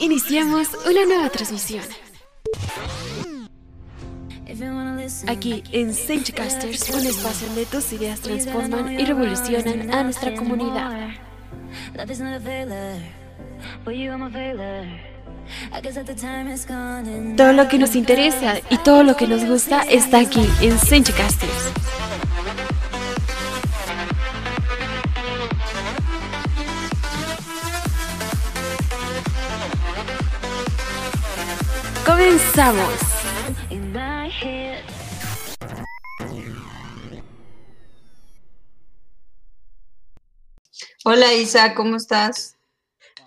Iniciamos una nueva transmisión. Aquí en Casters, un espacio donde tus ideas transforman y revolucionan a nuestra comunidad. Todo lo que nos interesa y todo lo que nos gusta está aquí en Casters. Comenzamos. Hola Isa, ¿cómo estás?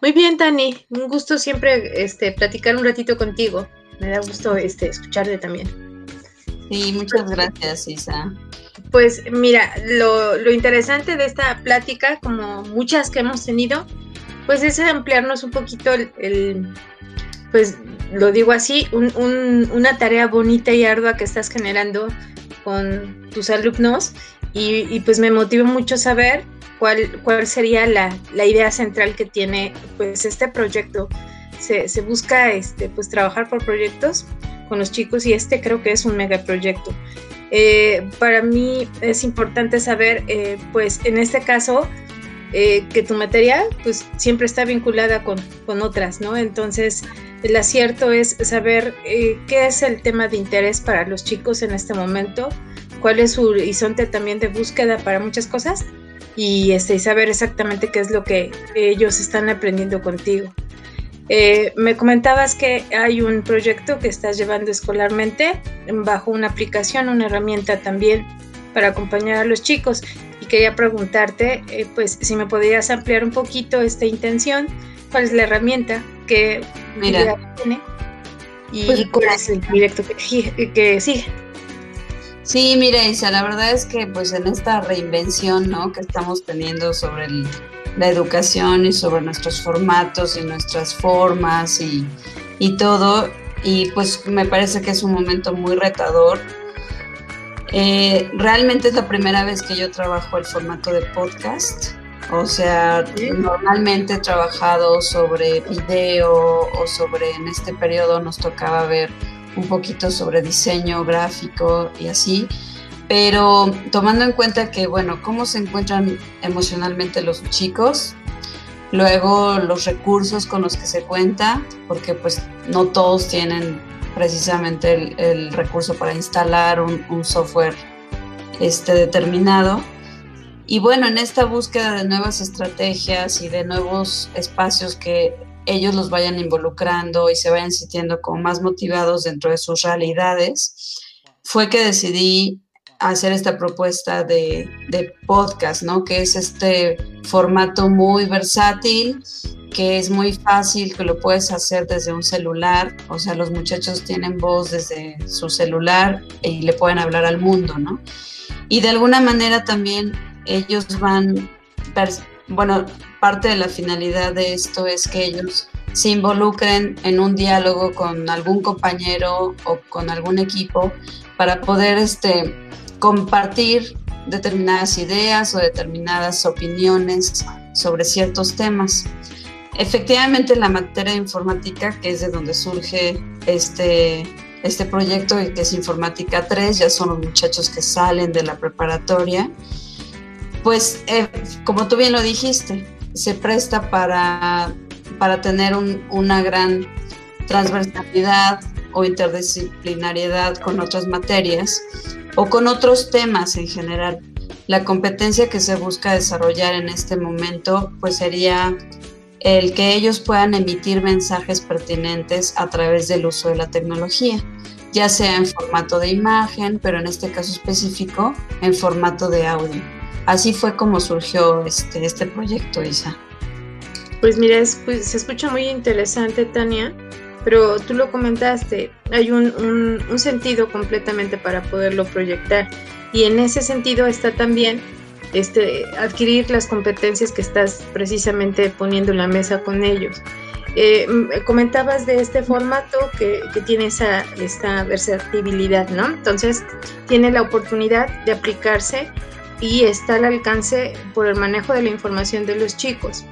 Muy bien, Tani. Un gusto siempre este, platicar un ratito contigo. Me da gusto este, escucharte también. Sí, muchas gracias, Isa. Pues mira, lo, lo interesante de esta plática, como muchas que hemos tenido, pues es ampliarnos un poquito el pues lo digo así, una tarea bonita y ardua que estás generando con tus alumnos y, pues me motiva mucho saber cuál, cuál sería la, idea central que tiene pues este proyecto. Se, busca este, pues trabajar por proyectos con los chicos y este creo que es un megaproyecto. Eh, para mí es importante saber, eh, pues en este caso, eh, que tu materia pues siempre está vinculada con, con otras, ¿no? Entonces, el acierto es saber eh, qué es el tema de interés para los chicos en este momento, cuál es su horizonte también de búsqueda para muchas cosas y este, saber exactamente qué es lo que ellos están aprendiendo contigo. Eh, me comentabas que hay un proyecto que estás llevando escolarmente bajo una aplicación, una herramienta también para acompañar a los chicos y quería preguntarte, eh, pues, si me podrías ampliar un poquito esta intención, cuál es la herramienta que Mira. tiene y pues, cuál es el proyecto que, que sigue. Sí, mira, Isa, la verdad es que pues en esta reinvención ¿no? que estamos teniendo sobre la educación y sobre nuestros formatos y nuestras formas y, y, todo, y pues me parece que es un momento muy retador. Eh, realmente es la primera vez que yo trabajo el formato de podcast. O sea, normalmente he trabajado sobre video o sobre, en este periodo nos tocaba ver un poquito sobre diseño gráfico y así, pero tomando en cuenta que, bueno, cómo se encuentran emocionalmente los chicos, luego los recursos con los que se cuenta, porque pues no todos tienen precisamente el, recurso para instalar un, software este, determinado y bueno, en esta búsqueda de nuevas estrategias y de nuevos espacios que ellos los vayan involucrando y se vayan sintiendo como más motivados dentro de sus realidades, fue que decidí hacer esta propuesta de, podcast, ¿no? Que es este formato muy versátil, que es muy fácil, que lo puedes hacer desde un celular, o sea, los muchachos tienen voz desde su celular y le pueden hablar al mundo, ¿no? Y de alguna manera también ellos van, bueno, parte de la finalidad de esto es que ellos se involucren en un diálogo con algún compañero o con algún equipo para poder este, compartir determinadas ideas o determinadas opiniones sobre ciertos temas. Efectivamente, la materia informática, que es de donde surge este, este proyecto, que es Informática 3, ya son los muchachos que salen de la preparatoria pues eh, como tú bien lo dijiste, se presta para, para tener una gran transversalidad o interdisciplinariedad con otras materias o con otros temas en general. La competencia que se busca desarrollar en este momento pues sería el que ellos puedan emitir mensajes pertinentes a través del uso de la tecnología, ya sea en formato de imagen, pero en este caso específico en formato de audio. Así fue como surgió este, este proyecto, Isa. Pues mira, pues, se escucha muy interesante, Tania, pero tú lo comentaste, hay un, sentido completamente para poderlo proyectar y en ese sentido está también este, adquirir las competencias que estás precisamente poniendo en la mesa con ellos. Eh, comentabas de este formato que, que, tiene esa, esta versatilidad, ¿no? Entonces, tiene la oportunidad de aplicarse y está al alcance por el manejo de la información de los chicos.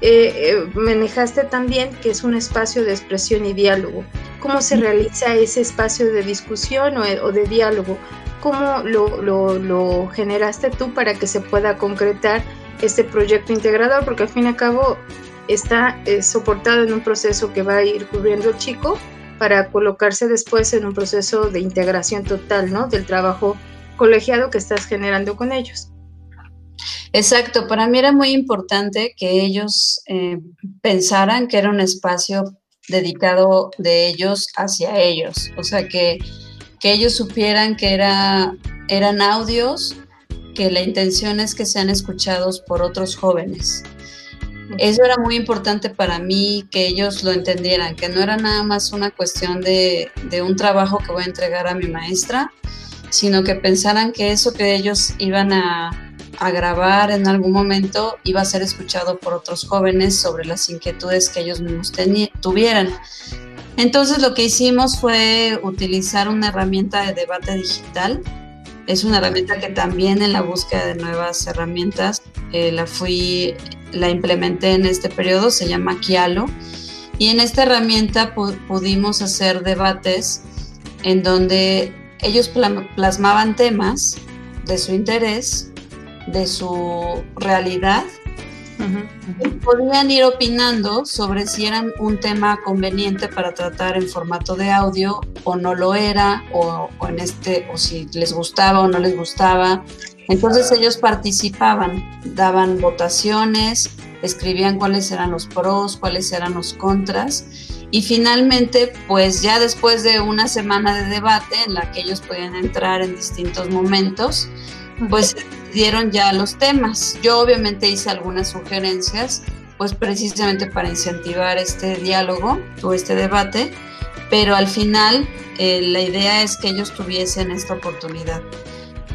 eh, manejaste también que es un espacio de expresión y diálogo. ¿Cómo se realiza ese espacio de discusión o, de diálogo? ¿Cómo lo, lo, generaste tú para que se pueda concretar este proyecto integrador? Porque al fin y al cabo está eh, soportado en un proceso que va a ir cubriendo el chico para colocarse después en un proceso de integración total, ¿no? Del trabajo colegiado que estás generando con ellos. Exacto, para mí era muy importante que ellos eh, pensaran que era un espacio dedicado de ellos hacia ellos, o sea, que, que ellos supieran que era, eran audios, que la intención es que sean escuchados por otros jóvenes. Eso era muy importante para mí, que ellos lo entendieran, que no era nada más una cuestión de, de un trabajo que voy a entregar a mi maestra, sino que pensaran que eso que ellos iban a, a grabar en algún momento iba a ser escuchado por otros jóvenes sobre las inquietudes que ellos mismos tuvieran. Entonces lo que hicimos fue utilizar una herramienta de debate digital. Es una herramienta que también en la búsqueda de nuevas herramientas eh, la fui, la implementé en este periodo, se llama Kialo. Y en esta herramienta pudimos hacer debates en donde ellos plasmaban temas de su interés de su realidad, podían ir opinando sobre si eran un tema conveniente para tratar en formato de audio o no lo era, o, en este, o si les gustaba o no les gustaba. Entonces ellos participaban, daban votaciones, escribían cuáles eran los pros, cuáles eran los contras. Y finalmente, pues ya después de una semana de debate en la que ellos podían entrar en distintos momentos, pues dieron ya los temas. Yo obviamente hice algunas sugerencias, pues precisamente para incentivar este diálogo o este debate, pero al final eh, la idea es que ellos tuviesen esta oportunidad.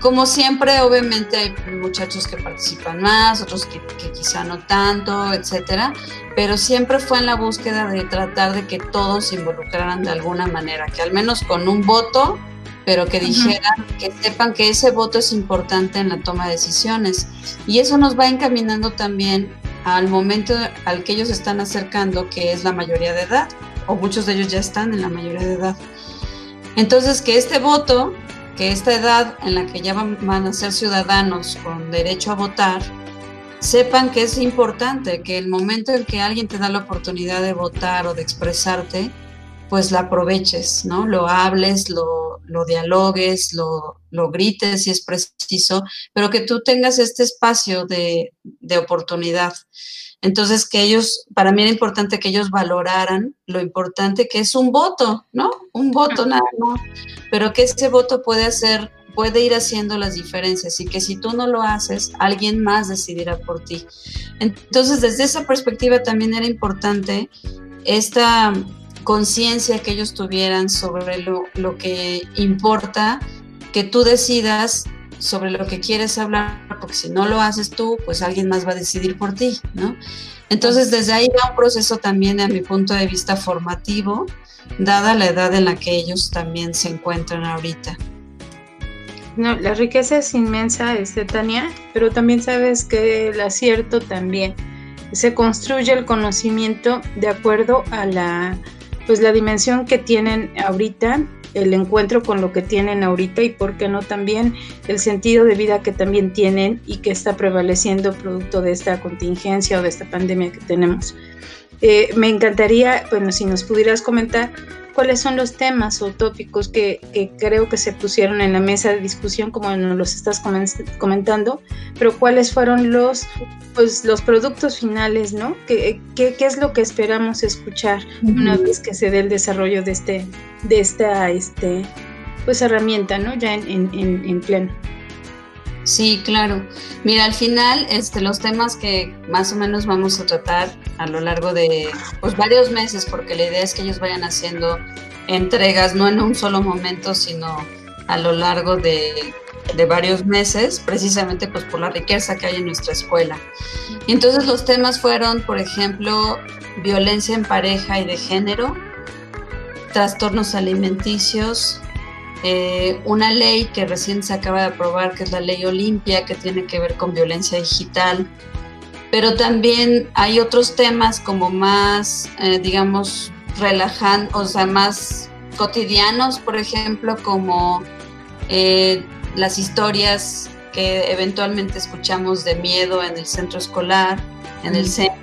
Como siempre, obviamente hay muchachos que participan más, otros que, que, quizá no tanto, etcétera, pero siempre fue en la búsqueda de tratar de que todos se involucraran de alguna manera, que al menos con un voto pero que dijeran, que sepan que ese voto es importante en la toma de decisiones. Y eso nos va encaminando también al momento al que ellos están acercando, que es la mayoría de edad, o muchos de ellos ya están en la mayoría de edad. Entonces, que este voto, que esta edad en la que ya van a ser ciudadanos con derecho a votar, sepan que es importante, que el momento en que alguien te da la oportunidad de votar o de expresarte, pues la aproveches, ¿no? Lo hables, lo, lo dialogues, lo, lo, grites si es preciso, pero que tú tengas este espacio de, de, oportunidad. Entonces, que ellos, para mí era importante que ellos valoraran lo importante que es un voto, ¿no? Un voto nada más, pero que ese voto puede hacer, puede ir haciendo las diferencias y que si tú no lo haces, alguien más decidirá por ti. Entonces, desde esa perspectiva también era importante esta conciencia que ellos tuvieran sobre lo, lo, que importa, que tú decidas sobre lo que quieres hablar, porque si no lo haces tú, pues alguien más va a decidir por ti, ¿no? Entonces, desde ahí va un proceso también, a mi punto de vista, formativo, dada la edad en la que ellos también se encuentran ahorita. No, la riqueza es inmensa, este, Tania, pero también sabes que el acierto también se construye el conocimiento de acuerdo a la pues la dimensión que tienen ahorita, el encuentro con lo que tienen ahorita y por qué no también el sentido de vida que también tienen y que está prevaleciendo producto de esta contingencia o de esta pandemia que tenemos. Eh, me encantaría, bueno, si nos pudieras comentar cuáles son los temas o tópicos que, creo que se pusieron en la mesa de discusión, como nos los estás comentando, pero cuáles fueron los, pues, los productos finales, ¿no? ¿Qué, qué, es lo que esperamos escuchar una vez que se dé el desarrollo de, este, de esta este, pues, herramienta, ¿no? Ya en, en, en pleno. Sí, claro. Mira, al final, este, los temas que más o menos vamos a tratar a lo largo de pues, varios meses, porque la idea es que ellos vayan haciendo entregas, no en un solo momento, sino a lo largo de, de varios meses, precisamente pues por la riqueza que hay en nuestra escuela. Y entonces los temas fueron, por ejemplo, violencia en pareja y de género, trastornos alimenticios, eh, una ley que recién se acaba de aprobar, que es la ley Olimpia, que tiene que ver con violencia digital, pero también hay otros temas como más, eh, digamos, relajan, o sea, más cotidianos, por ejemplo, como eh, las historias que eventualmente escuchamos de miedo en el centro escolar, en el centro,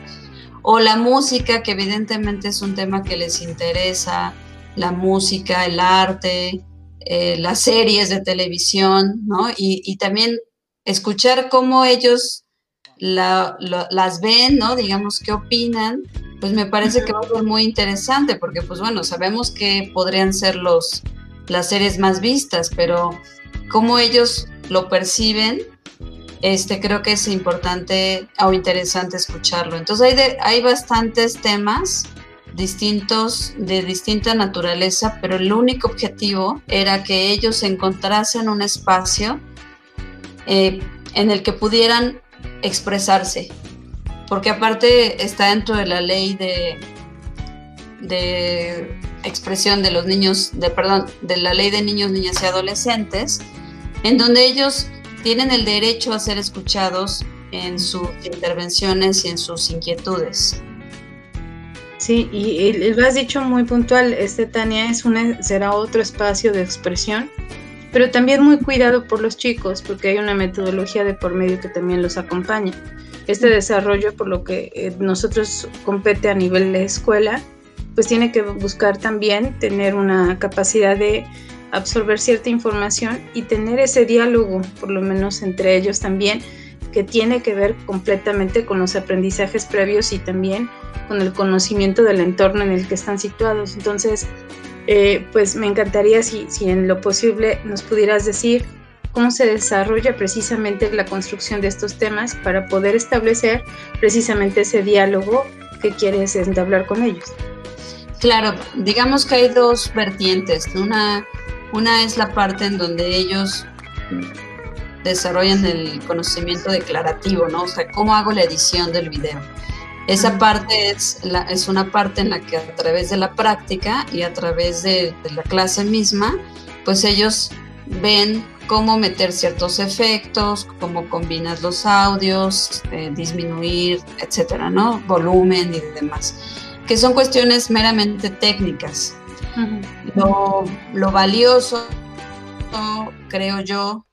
o la música, que evidentemente es un tema que les interesa, la música, el arte, eh, las series de televisión, ¿no? Y, también escuchar cómo ellos las ven, ¿no? Digamos, qué opinan, pues me parece que va a ser muy interesante, porque pues bueno, sabemos que podrían ser los, las series más vistas, pero cómo ellos lo perciben, este, creo que es importante o interesante escucharlo. Entonces hay, hay bastantes temas distintos, de distinta naturaleza, pero el único objetivo era que ellos encontrasen un espacio eh, en el que pudieran expresarse, porque aparte está dentro de la ley de, de expresión de los niños, de perdón, de la ley de niños, niñas y adolescentes, en donde ellos tienen el derecho a ser escuchados en sus intervenciones y en sus inquietudes. Sí, y lo has dicho muy puntual, este Tania es una, será otro espacio de expresión, pero también muy cuidado por los chicos, porque hay una metodología de por medio que también los acompaña. Este desarrollo, por lo que eh, nosotros compete a nivel de escuela, pues tiene que buscar también tener una capacidad de absorber cierta información y tener ese diálogo, por lo menos entre ellos también, que tiene que ver completamente con los aprendizajes previos y también con el conocimiento del entorno en el que están situados. Entonces, eh, pues me encantaría si, si en lo posible nos pudieras decir cómo se desarrolla precisamente la construcción de estos temas para poder establecer precisamente ese diálogo que quieres entablar con ellos. Claro, digamos que hay dos vertientes. Una, una es la parte en donde ellos desarrollan el conocimiento declarativo, ¿no? O sea, cómo hago la edición del video. Esa parte es, la, es una parte en la que a través de la práctica y a través de, la clase misma, pues ellos ven cómo meter ciertos efectos, cómo combinas los audios, eh, disminuir, etcétera, ¿no? Volumen y demás, que son cuestiones meramente técnicas. lo, lo, valioso, creo yo,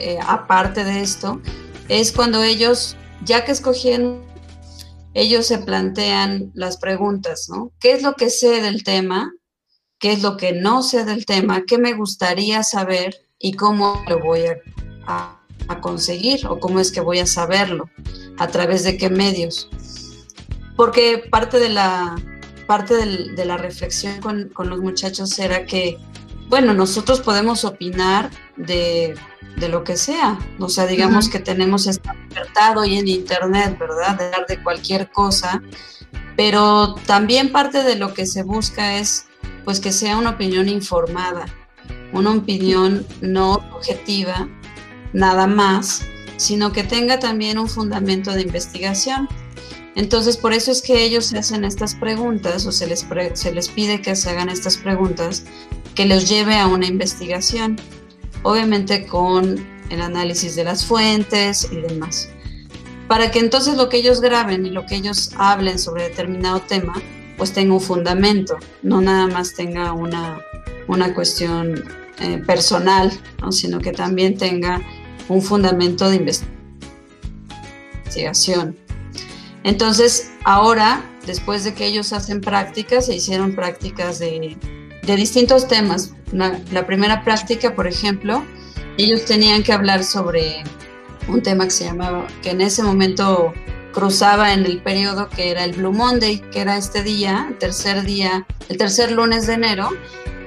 eh, aparte de esto, es cuando ellos, ya que escogieron, ellos se plantean las preguntas, ¿no? ¿Qué es lo que sé del tema? ¿Qué es lo que no sé del tema? ¿Qué me gustaría saber? ¿Y cómo lo voy a, conseguir? ¿O cómo es que voy a saberlo? ¿A través de qué medios? Porque parte de la, parte de la reflexión con, con los muchachos era que, bueno, nosotros podemos opinar de de lo que sea. O sea, digamos que tenemos esta libertad hoy en Internet, ¿verdad? De hablar de cualquier cosa, pero también parte de lo que se busca es pues que sea una opinión informada, una opinión no objetiva, nada más, sino que tenga también un fundamento de investigación. Entonces, por eso es que ellos se hacen estas preguntas o se les, se les pide que se hagan estas preguntas que los lleve a una investigación obviamente con el análisis de las fuentes y demás. Para que entonces lo que ellos graben y lo que ellos hablen sobre determinado tema, pues tenga un fundamento, no nada más tenga una, una cuestión eh, personal, sino que también tenga un fundamento de investigación. Entonces, ahora, después de que ellos hacen prácticas, se hicieron prácticas de de distintos temas. La, primera práctica, por ejemplo, ellos tenían que hablar sobre un tema que se llamaba, que en ese momento cruzaba en el periodo que era el Blue Monday, que era este día, el tercer día, el tercer lunes de enero,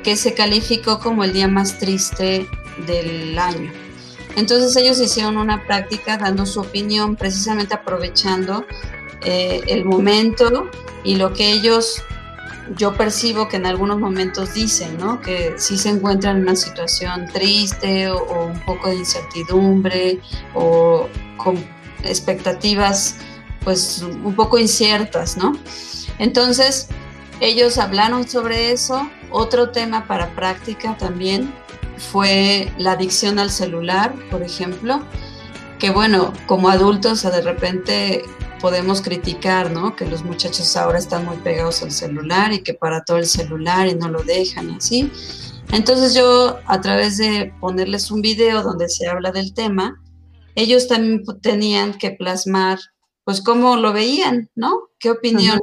que se calificó como el día más triste del año. Entonces ellos hicieron una práctica dando su opinión, precisamente aprovechando eh, el momento y lo que ellos yo percibo que en algunos momentos dicen, ¿no? Que sí se encuentran en una situación triste o, un poco de incertidumbre o con expectativas pues un poco inciertas, ¿no? Entonces, ellos hablaron sobre eso. Otro tema para práctica también fue la adicción al celular, por ejemplo, que bueno, como adultos de repente podemos criticar, ¿no? Que los muchachos ahora están muy pegados al celular y que para todo el celular y no lo dejan y así. Entonces yo a través de ponerles un video donde se habla del tema, ellos también tenían que plasmar pues cómo lo veían, ¿no? ¿Qué opinión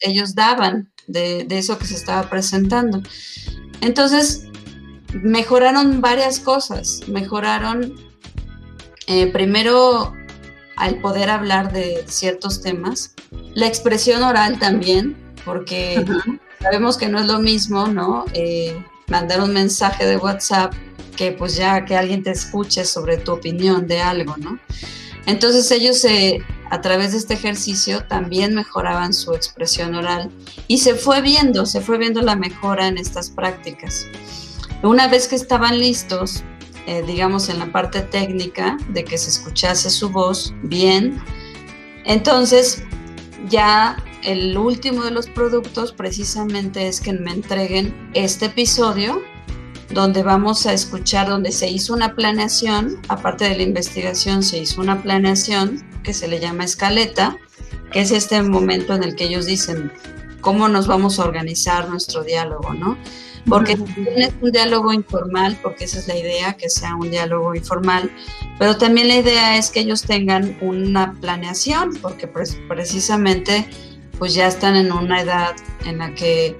ellos daban de, de eso que se estaba presentando? Entonces, mejoraron varias cosas. Mejoraron eh, primero al poder hablar de ciertos temas, la expresión oral también, porque sabemos que no es lo mismo, ¿no? Eh, mandar un mensaje de WhatsApp que pues ya que alguien te escuche sobre tu opinión de algo, ¿no? Entonces ellos a través de este ejercicio también mejoraban su expresión oral y se fue viendo, se fue viendo la mejora en estas prácticas. Una vez que estaban listos, eh, digamos, en la parte técnica de que se escuchase su voz bien, entonces ya el último de los productos precisamente es que me entreguen este episodio donde vamos a escuchar, donde se hizo una planeación, aparte de la investigación, se hizo una planeación que se le llama escaleta, que es este momento en el que ellos dicen cómo nos vamos a organizar nuestro diálogo, ¿no? Porque es un diálogo informal, porque esa es la idea, que sea un diálogo informal, pero también la idea es que ellos tengan una planeación, porque precisamente pues ya están en una edad en la que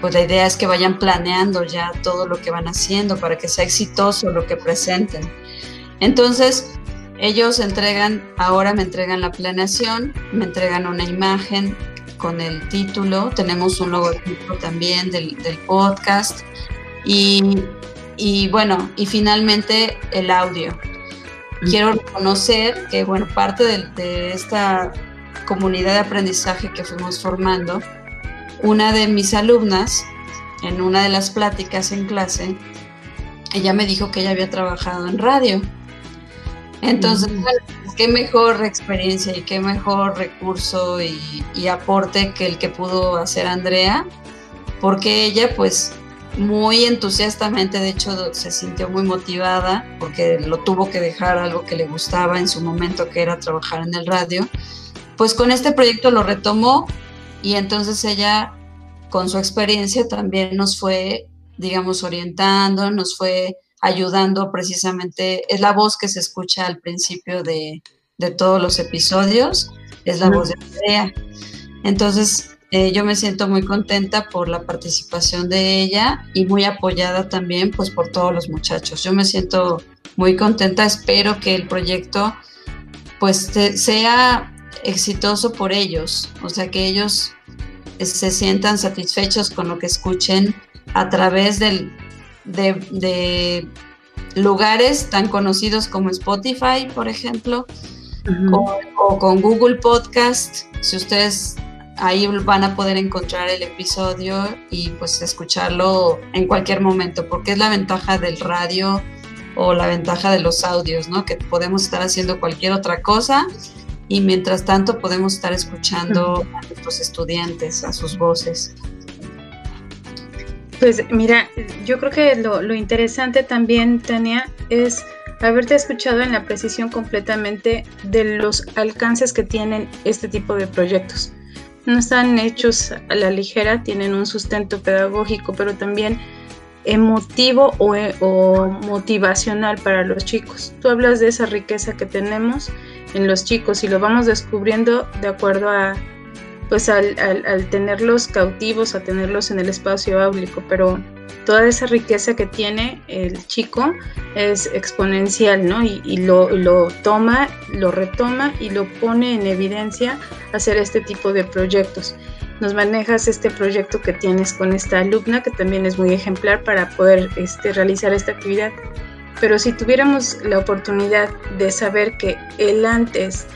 pues la idea es que vayan planeando ya todo lo que van haciendo para que sea exitoso lo que presenten. Entonces, ellos entregan, ahora me entregan la planeación, me entregan una imagen con el título, tenemos un logotipo también del, podcast y, y, bueno, y finalmente el audio. Quiero reconocer que, bueno, parte de, de esta comunidad de aprendizaje que fuimos formando, una de mis alumnas, en una de las pláticas en clase, ella me dijo que ella había trabajado en radio. Entonces, qué mejor experiencia y qué mejor recurso y, aporte que el que pudo hacer Andrea, porque ella pues muy entusiastamente, de hecho se sintió muy motivada porque lo tuvo que dejar algo que le gustaba en su momento, que era trabajar en el radio, pues con este proyecto lo retomó y entonces ella, con su experiencia, también nos fue, digamos, orientando, nos fue ayudando precisamente, es la voz que se escucha al principio de, todos los episodios, es la voz de Andrea. Entonces, eh, yo me siento muy contenta por la participación de ella y muy apoyada también pues por todos los muchachos. Yo me siento muy contenta, espero que el proyecto pues sea exitoso por ellos, o sea, que ellos se sientan satisfechos con lo que escuchen a través del, de, lugares tan conocidos como Spotify, por ejemplo, o, con Google Podcast. Si ustedes ahí van a poder encontrar el episodio y pues escucharlo en cualquier momento, porque es la ventaja del radio o la ventaja de los audios, ¿no? Que podemos estar haciendo cualquier otra cosa y mientras tanto podemos estar escuchando a nuestros estudiantes, a sus voces. Pues mira, yo creo que lo, interesante también, Tania, es haberte escuchado en la precisión completamente de los alcances que tienen este tipo de proyectos. No están hechos a la ligera, tienen un sustento pedagógico, pero también emotivo o, o motivacional para los chicos. Tú hablas de esa riqueza que tenemos en los chicos y lo vamos descubriendo de acuerdo a pues al, tenerlos cautivos, a tenerlos en el espacio áulico, pero toda esa riqueza que tiene el chico es exponencial, ¿no? Y, lo, lo, toma, lo retoma y lo pone en evidencia hacer este tipo de proyectos. Nos manejas este proyecto que tienes con esta alumna, que también es muy ejemplar para poder este, realizar esta actividad. Pero si tuviéramos la oportunidad de saber que el antes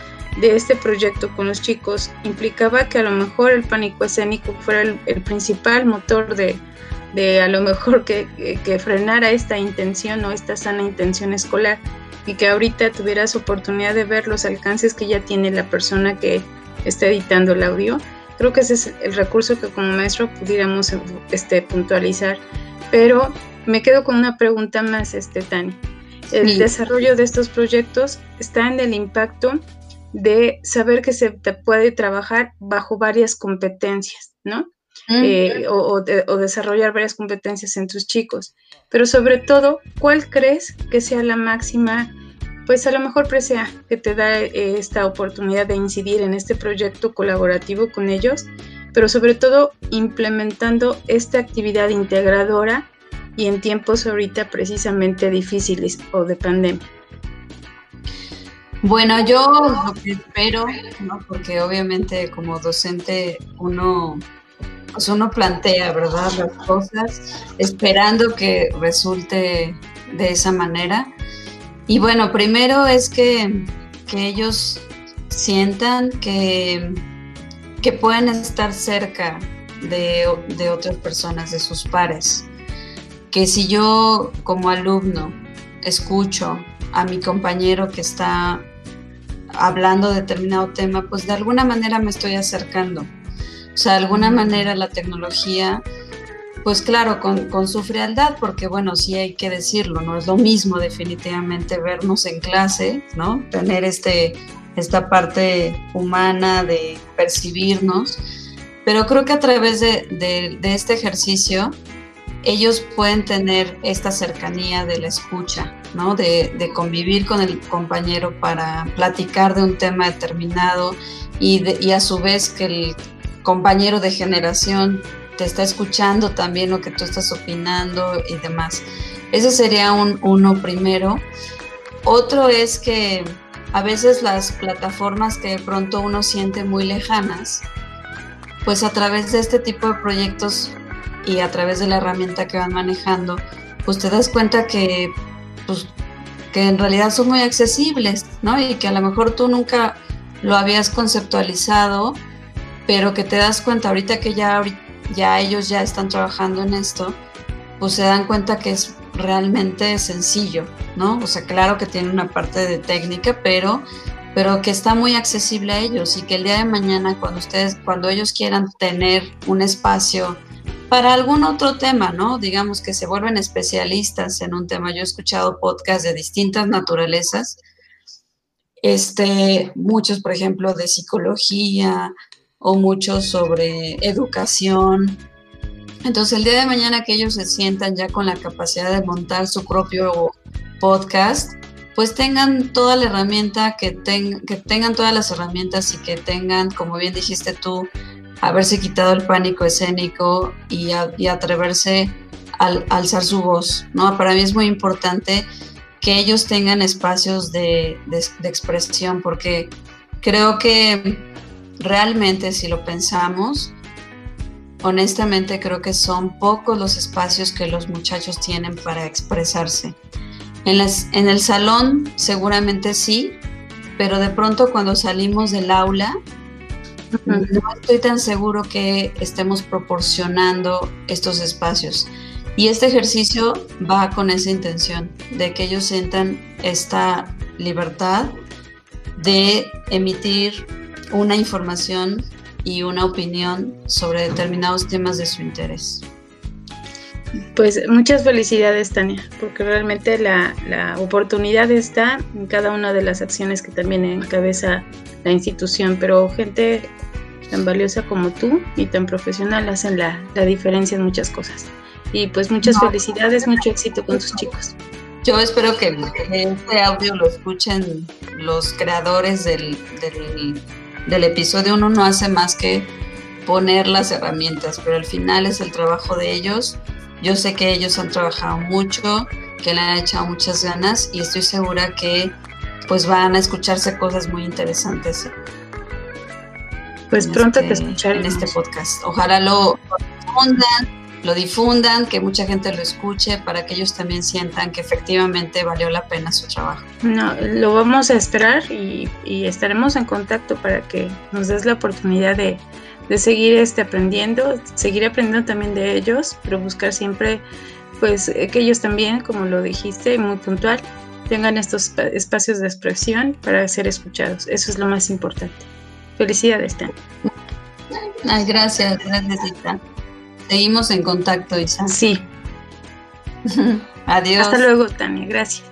de este proyecto con los chicos implicaba que a lo mejor el pánico escénico fuera el, principal motor de, a lo mejor que, que, frenara esta intención o esta sana intención escolar y que ahorita tuvieras oportunidad de ver los alcances que ya tiene la persona que está editando el audio. Creo que ese es el recurso que como maestro pudiéramos este, puntualizar. Pero me quedo con una pregunta más, este, Tani. el desarrollo de estos proyectos está en el impacto de saber que se te puede trabajar bajo varias competencias, ¿no? Eh, o, desarrollar varias competencias en tus chicos. Pero sobre todo, ¿cuál crees que sea la máxima, pues a lo mejor presea que te da eh, esta oportunidad de incidir en este proyecto colaborativo con ellos, pero sobre todo implementando esta actividad integradora y en tiempos ahorita precisamente difíciles o de pandemia? Bueno, yo lo que espero, ¿no? porque obviamente como docente uno, pues uno plantea, ¿verdad? Las cosas esperando que resulte de esa manera. Y bueno, primero es que, ellos sientan que, que pueden estar cerca de, de otras personas, de sus pares. Que si yo como alumno escucho a mi compañero que está hablando de determinado tema, pues de alguna manera me estoy acercando. O sea, de alguna manera la tecnología, pues claro, con, su frialdad, porque bueno, sí hay que decirlo, no es lo mismo definitivamente vernos en clase, ¿no? Tener este, esta parte humana de percibirnos, pero creo que a través de, de este ejercicio, ellos pueden tener esta cercanía de la escucha, ¿no? De, convivir con el compañero para platicar de un tema determinado y, a su vez que el compañero de generación te está escuchando también lo que tú estás opinando y demás. Ese sería un, uno primero. Otro es que a veces las plataformas que de pronto uno siente muy lejanas, pues a través de este tipo de proyectos y a través de la herramienta que van manejando, pues te das cuenta que, pues, que en realidad son muy accesibles, ¿no? Y que a lo mejor tú nunca lo habías conceptualizado, pero que te das cuenta ahorita que ya, ya ellos ya están trabajando en esto, pues se dan cuenta que es realmente sencillo, ¿no? O sea, claro que tiene una parte de técnica, pero pero que está muy accesible a ellos y que el día de mañana cuando ustedes cuando ellos quieran tener un espacio para algún otro tema, ¿no? Digamos que se vuelven especialistas en un tema. Yo he escuchado podcasts de distintas naturalezas, este, muchos, por ejemplo, de psicología o muchos sobre educación. Entonces, el día de mañana que ellos se sientan ya con la capacidad de montar su propio podcast, pues tengan toda la herramienta, que, que tengan todas las herramientas y que tengan, como bien dijiste tú, haberse quitado el pánico escénico y, atreverse a, alzar su voz, ¿no? Para mí es muy importante que ellos tengan espacios de, expresión, porque creo que realmente si lo pensamos, honestamente creo que son pocos los espacios que los muchachos tienen para expresarse. En, en el salón seguramente sí, pero de pronto cuando salimos del aula, no estoy tan seguro que estemos proporcionando estos espacios. Y este ejercicio va con esa intención, de que ellos sientan esta libertad de emitir una información y una opinión sobre determinados temas de su interés. Pues muchas felicidades, Tania, porque realmente la, la, oportunidad está en cada una de las acciones que también encabeza la institución, pero gente tan valiosa como tú y tan profesional hacen la, diferencia en muchas cosas. Y pues muchas felicidades, mucho éxito con tus chicos. Yo espero que este audio lo escuchen los creadores del, del, episodio. Uno no hace más que poner las herramientas, pero al final es el trabajo de ellos. Yo sé que ellos han trabajado mucho, que le han echado muchas ganas y estoy segura que pues van a escucharse cosas muy interesantes pues pronto te este, escucharé en este podcast. Ojalá lo, difundan, lo difundan, que mucha gente lo escuche para que ellos también sientan que efectivamente valió la pena su trabajo. No, lo vamos a esperar y, estaremos en contacto para que nos des la oportunidad de, seguir este aprendiendo, seguir aprendiendo también de ellos, pero buscar siempre pues que ellos también, como lo dijiste, muy puntual, tengan estos espacios de expresión para ser escuchados. Eso es lo más importante. Felicidades, Tania. Ay, gracias, gracias, Isa. Seguimos en contacto, Isa. Sí. Adiós. Hasta luego, Tania. Gracias.